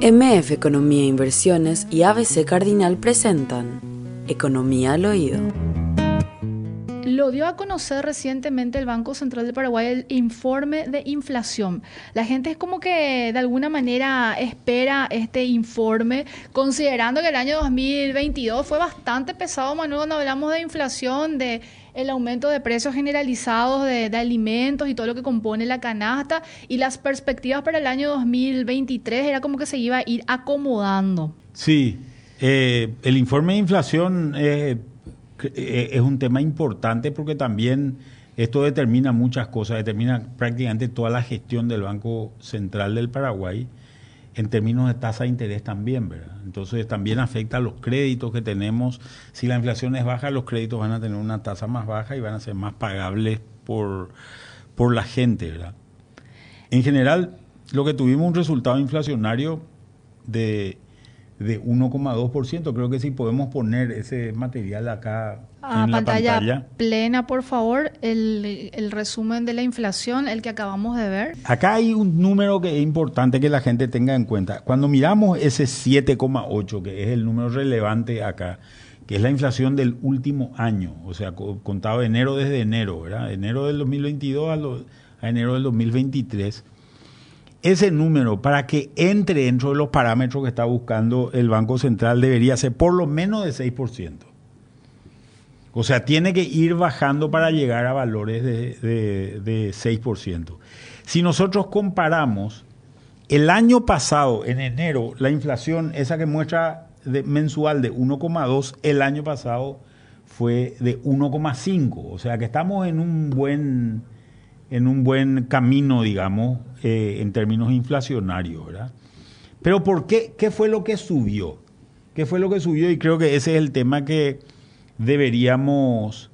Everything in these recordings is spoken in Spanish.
MF Economía e Inversiones y ABC Cardinal presentan Economía al Oído. Lo dio a conocer recientemente el Banco Central del Paraguay el informe de inflación. La gente es como que de alguna manera espera este informe, considerando que el año 2022 fue bastante pesado, Manuel, cuando hablamos de inflación, de el aumento de precios generalizados de, alimentos y todo lo que compone la canasta y las perspectivas para el año 2023 era como que se iba a ir acomodando. Sí, eh, el informe de inflación eh, eh, es un tema importante porque también esto determina muchas cosas, determina prácticamente toda la gestión del Banco Central del Paraguay en términos de tasa de interés también, ¿verdad? Entonces también afecta a los créditos que tenemos. Si la inflación es baja, los créditos van a tener una tasa más baja y van a ser más pagables por, por la gente, ¿verdad? En general, lo que tuvimos un resultado inflacionario de de 1,2%. Creo que si podemos poner ese material acá a en pantalla, la pantalla plena, por favor, el, el, resumen de la inflación, el que acabamos de ver. Acá hay un número que es importante que la gente tenga en cuenta. Cuando miramos ese 7,8, que es el número relevante acá, que es la inflación del último año, o sea, contado de enero desde enero, ¿verdad? Enero del 2022 a, a enero del 2023 ese número, para que entre dentro de los parámetros que está buscando el Banco Central, debería ser por lo menos de 6%. O sea, tiene que ir bajando para llegar a valores de, de, 6%. Si nosotros comparamos el año pasado, en enero, la inflación, esa que muestra de, mensual de 1,2, el año pasado fue de 1,5. O sea que estamos en un buen en un buen camino, digamos, eh, en términos inflacionarios, ¿verdad? Pero ¿por qué? ¿Qué fue lo que subió? ¿Qué fue lo que subió? Y creo que ese es el tema que deberíamos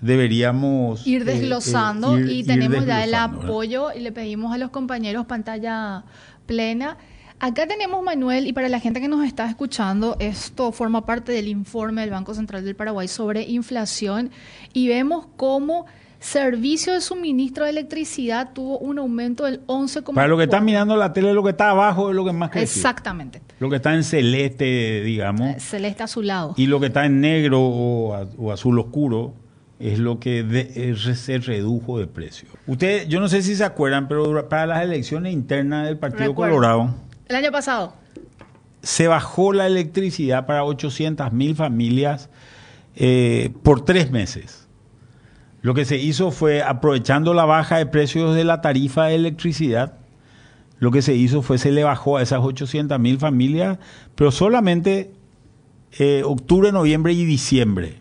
deberíamos ir eh, desglosando eh, y tenemos ya el apoyo y le pedimos a los compañeros pantalla plena. Acá tenemos Manuel y para la gente que nos está escuchando, esto forma parte del informe del Banco Central del Paraguay sobre inflación y vemos cómo Servicio de suministro de electricidad tuvo un aumento del 11,4%. Para lo que está mirando la tele, lo que está abajo es lo que más creció. Exactamente. Lo que está en celeste, digamos. Eh, celeste azulado. Y lo que está en negro o, azul oscuro es lo que se redujo de precio. Ustedes, yo no sé si se acuerdan, pero para las elecciones internas del Partido Colorado. El año pasado. Se bajó la electricidad para 800 mil familias eh, por tres meses. Lo que se hizo fue, aprovechando la baja de precios de la tarifa de electricidad, lo que se hizo fue se le bajó a esas 800 mil familias, pero solamente eh, octubre, noviembre y diciembre.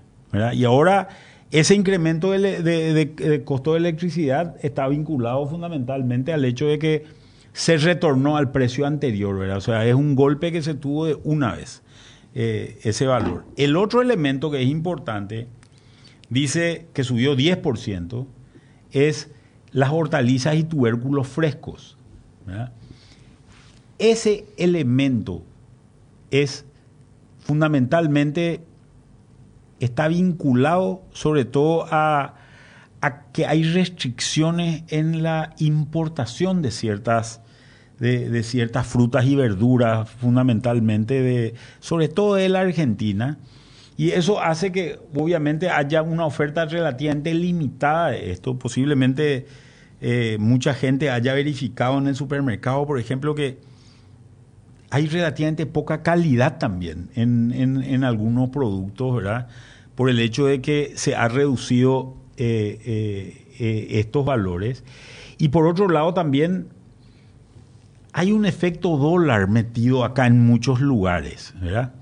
Y ahora ese incremento de, costo de electricidad está vinculado fundamentalmente al hecho de que se retornó al precio anterior. ¿verdad? O sea, es un golpe que se tuvo de una vez eh, ese valor. El otro elemento que es importante dice que subió 10%, es las hortalizas y tubérculos frescos. Ese elemento es fundamentalmente, está vinculado sobre todo a, que hay restricciones en la importación de ciertas, de, ciertas frutas y verduras, fundamentalmente, de, sobre todo de la Argentina, y eso hace que obviamente haya una oferta relativamente limitada de esto. Posiblemente eh, mucha gente haya verificado en el supermercado, por ejemplo, que hay relativamente poca calidad también en, algunos productos, ¿verdad? Por el hecho de que se ha reducido eh, eh, estos valores. Y por otro lado también hay un efecto dólar metido acá en muchos lugares, ¿verdad?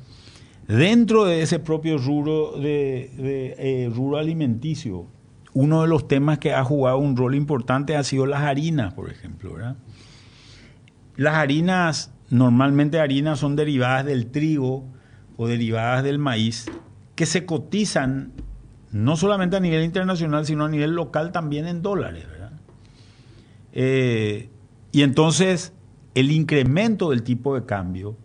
Dentro de ese propio rubro, de, eh, alimenticio, uno de los temas que ha jugado un rol importante ha sido las harinas, por ejemplo. Las harinas, normalmente harinas son derivadas del trigo o derivadas del maíz, que se cotizan no solamente a nivel internacional, sino a nivel local también en dólares. Eh, y entonces el incremento del tipo de cambio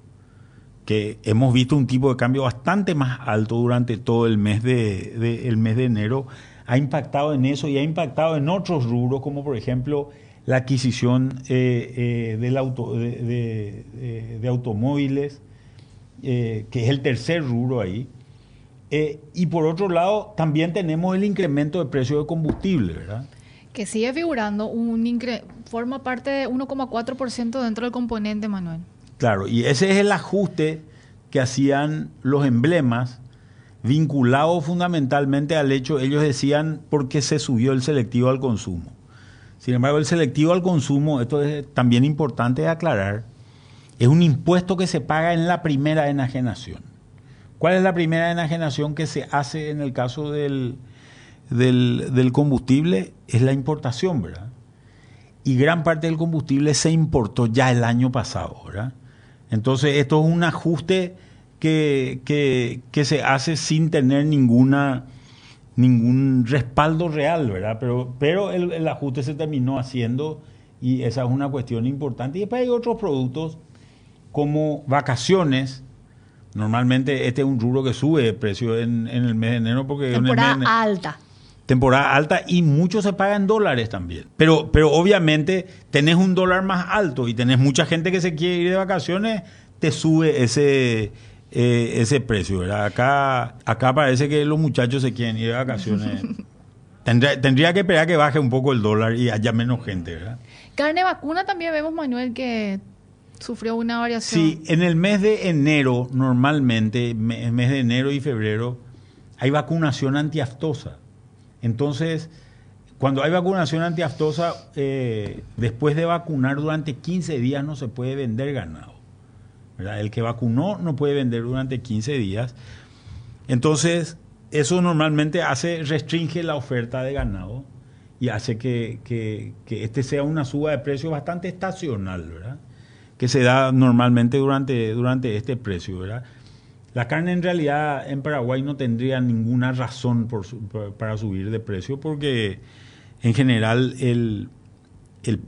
que hemos visto un tipo de cambio bastante más alto durante todo el mes de, el mes de enero, ha impactado en eso y ha impactado en otros rubros, como por ejemplo la adquisición eh, del auto, de, de automóviles, que es el tercer rubro ahí. y por otro lado, también tenemos el incremento de precio de combustible, ¿verdad? que sigue figurando, un forma parte de 1,4% dentro del componente, Manuel. Claro, y ese es el ajuste que hacían los emblemas vinculado fundamentalmente al hecho, ellos decían, porque se subió el selectivo al consumo. Sin embargo, el selectivo al consumo, esto es también importante aclarar, es un impuesto que se paga en la primera enajenación. ¿Cuál es la primera enajenación que se hace en el caso del, del, combustible es la importación, ¿verdad? Y gran parte del combustible se importó ya el año pasado, ¿verdad? Entonces, esto es un ajuste que, que, se hace sin tener ninguna ningún respaldo real, ¿verdad? Pero, pero el, el, ajuste se terminó haciendo y esa es una cuestión importante. Y después hay otros productos como vacaciones. Normalmente este es un rubro que sube de precio en, en el mes de enero porque temporada alta temporada alta y mucho se paga en dólares también. Pero, pero obviamente tenés un dólar más alto y tenés mucha gente que se quiere ir de vacaciones, te sube ese, eh, ese precio. ¿verdad? Acá, acá parece que los muchachos se quieren ir de vacaciones. tendría, tendría que esperar que baje un poco el dólar y haya menos gente. ¿verdad? Carne vacuna también vemos, Manuel, que sufrió una variación. Sí, en el mes de enero, normalmente, en el mes de enero y febrero, hay vacunación antiaftosa. Entonces, cuando hay vacunación antiaftosa, eh, después de vacunar durante 15 días no se puede vender ganado. El que vacunó no puede vender durante 15 días. Entonces, eso normalmente hace, restringe la oferta de ganado y hace que, que, este sea una suba de precio bastante estacional, ¿verdad? Que se da normalmente durante, durante este precio, ¿verdad? La carne en realidad en Paraguay no tendría ninguna razón para subir de precio porque en general el,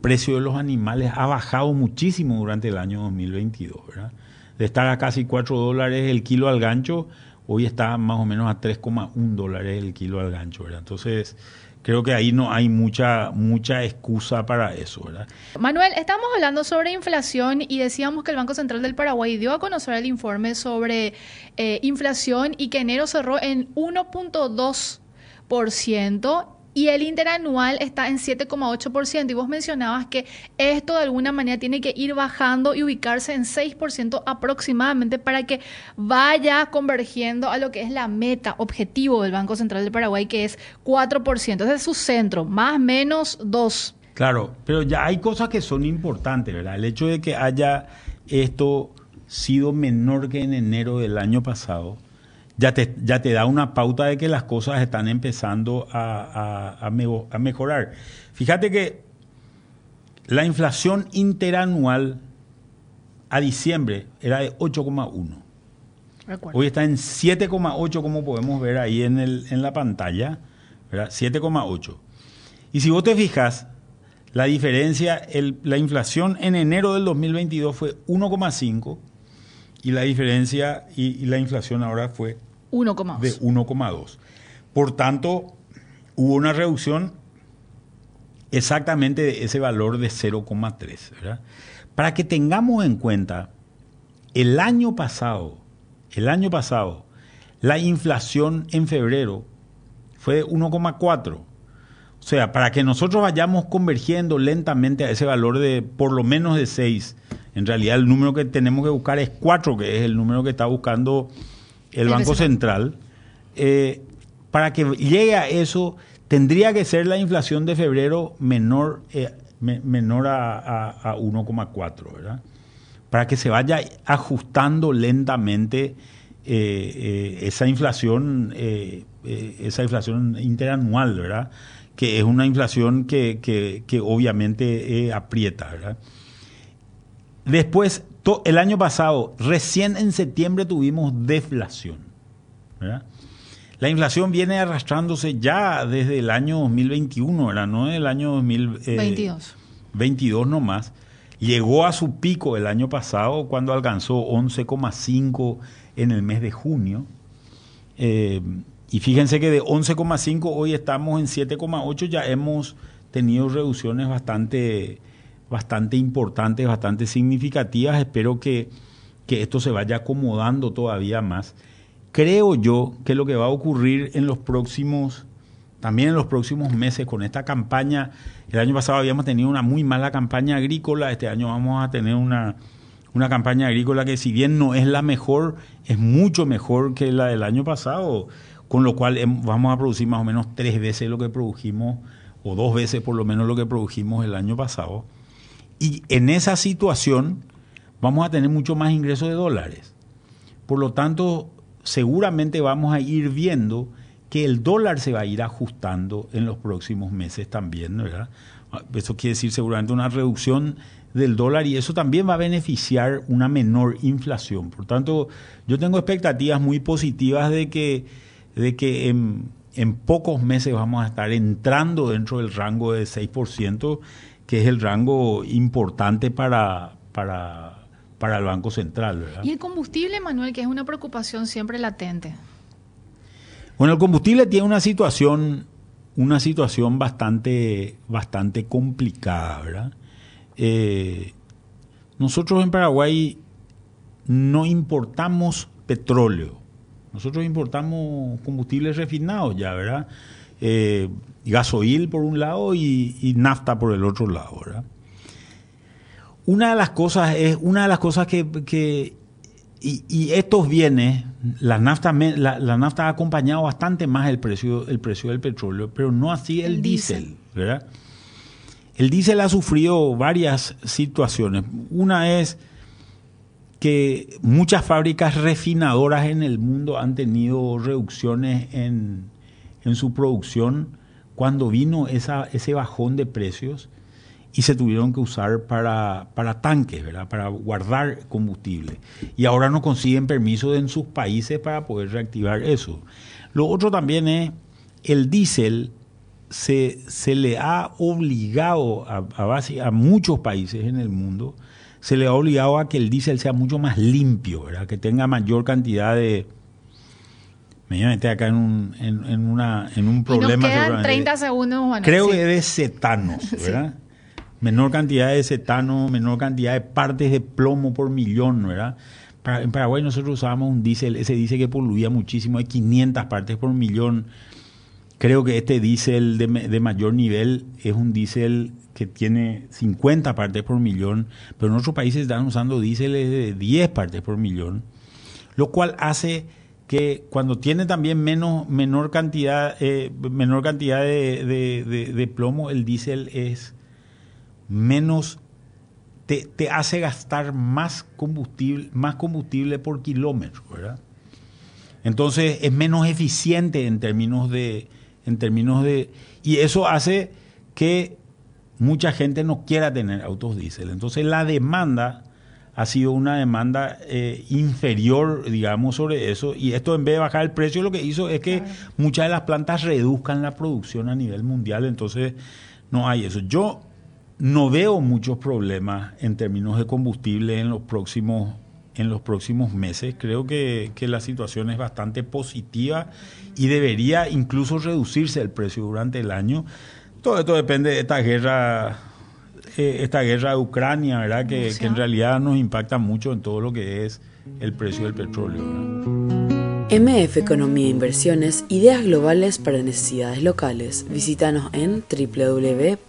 precio de los animales ha bajado muchísimo durante el año 2022. ¿verdad? De estar a casi 4 dólares el kilo al gancho, hoy está más o menos a 3,1 dólares el kilo al gancho. ¿verdad? Entonces creo que ahí no hay mucha, mucha excusa para eso, ¿verdad? Manuel, estamos hablando sobre inflación y decíamos que el Banco Central del Paraguay dio a conocer el informe sobre eh, inflación y que enero cerró en 1.2% y el interanual está en 7,8%. Y vos mencionabas que esto de alguna manera tiene que ir bajando y ubicarse en 6% aproximadamente para que vaya convergiendo a lo que es la meta objetivo del Banco Central del Paraguay, que es 4%. Ese es su centro, más menos 2%. Claro, pero ya hay cosas que son importantes, ¿verdad? El hecho de que haya esto sido menor que en enero del año pasado ya te, ya te da una pauta de que las cosas están empezando a, a, mejorar. Fíjate que la inflación interanual a diciembre era de 8,1. Hoy está en 7,8 como podemos ver ahí en, el, en la pantalla, 7,8. Y si vos te fijas, la diferencia, el, la inflación en enero del 2022 fue 1,5 y la diferencia y, y, la inflación ahora fue 1,2. De 1,2. Por tanto, hubo una reducción exactamente de ese valor de 0,3. Para que tengamos en cuenta, el año pasado, el año pasado, la inflación en febrero fue de 1,4. O sea, para que nosotros vayamos convergiendo lentamente a ese valor de por lo menos de 6, en realidad el número que tenemos que buscar es 4, que es el número que está buscando el Banco Central, eh, para que llegue a eso, tendría que ser la inflación de febrero menor, eh, menor a, a, 1,4, ¿verdad? Para que se vaya ajustando lentamente eh, esa inflación, esa inflación interanual, ¿verdad? Que es una inflación que, que, que obviamente aprieta, ¿verdad? Después, el año pasado, recién en septiembre tuvimos deflación. La inflación viene arrastrándose ya desde el año 2021, ¿verdad? no el año 2022. 22 eh, nomás. Llegó a su pico el año pasado cuando alcanzó 11,5 en el mes de junio. Eh, y fíjense que de 11,5 hoy estamos en 7,8, ya hemos tenido reducciones bastante, bastante importantes, bastante significativas. Espero que, que esto se vaya acomodando todavía más. Creo yo que lo que va a ocurrir en los próximos, también en los próximos meses con esta campaña, el año pasado habíamos tenido una muy mala campaña agrícola, este año vamos a tener una, una campaña agrícola que si bien no es la mejor, es mucho mejor que la del año pasado, con lo cual vamos a producir más o menos tres veces lo que produjimos, o dos veces por lo menos lo que produjimos el año pasado. Y en esa situación vamos a tener mucho más ingresos de dólares. Por lo tanto, seguramente vamos a ir viendo que el dólar se va a ir ajustando en los próximos meses también, ¿verdad? Eso quiere decir seguramente una reducción del dólar y eso también va a beneficiar una menor inflación. Por tanto, yo tengo expectativas muy positivas de que, de que en, en pocos meses vamos a estar entrando dentro del rango de 6%, que es el rango importante para, para, para el Banco Central. ¿verdad? Y el combustible, Manuel, que es una preocupación siempre latente. Bueno, el combustible tiene una situación, una situación bastante, bastante complicada, ¿verdad? Eh, nosotros en Paraguay no importamos petróleo, nosotros importamos combustibles refinados ya, ¿verdad? Eh, gasoil por un lado y, nafta por el otro lado, ¿verdad? Una de las cosas es, una de las cosas que, y, estos bienes, la nafta, la, nafta ha acompañado bastante más el precio, el precio del petróleo, pero no así el, diésel, ¿verdad? El diésel ha sufrido varias situaciones. Una es que muchas fábricas refinadoras en el mundo han tenido reducciones en, su producción cuando vino ese bajón de precios y se tuvieron que usar para, tanques, ¿verdad? para guardar combustible. Y ahora no consiguen permiso en sus países para poder reactivar eso. Lo otro también es el diésel se, se le ha obligado a muchos países en el mundo, se le ha obligado a que el diésel sea mucho más limpio, ¿verdad? que tenga mayor cantidad de... Me voy a meter acá en un, en, una, en un problema. Y nos quedan 30 segundos, Juan. Creo que de cetanos, ¿verdad? Menor cantidad de cetano, menor cantidad de partes de plomo por millón, ¿verdad? en Paraguay nosotros usábamos un diésel, ese diésel que poluía muchísimo, hay 500 partes por millón Creo que este diésel de, mayor nivel es un diésel que tiene 50 partes por millón, pero en otros países están usando diéseles de 10 partes por millón, lo cual hace que cuando tiene también menos, menor cantidad, eh, menor cantidad de, plomo, el diésel es menos, te, te, hace gastar más combustible, más combustible por kilómetro, ¿verdad? Entonces es menos eficiente en términos de, en términos de... Y eso hace que mucha gente no quiera tener autos diésel. Entonces la demanda ha sido una demanda eh, inferior, digamos, sobre eso. Y esto en vez de bajar el precio, lo que hizo es que muchas de las plantas reduzcan la producción a nivel mundial. Entonces no hay eso. Yo no veo muchos problemas en términos de combustible en los próximos en los próximos meses. Creo que, la situación es bastante positiva y debería incluso reducirse el precio durante el año. Todo esto depende de esta guerra, eh, esta guerra de Ucrania, ¿verdad? Que, en realidad nos impacta mucho en todo lo que es el precio del petróleo. MF Economía e Inversiones, ideas globales para necesidades locales. Visítanos en www.mf.com.py.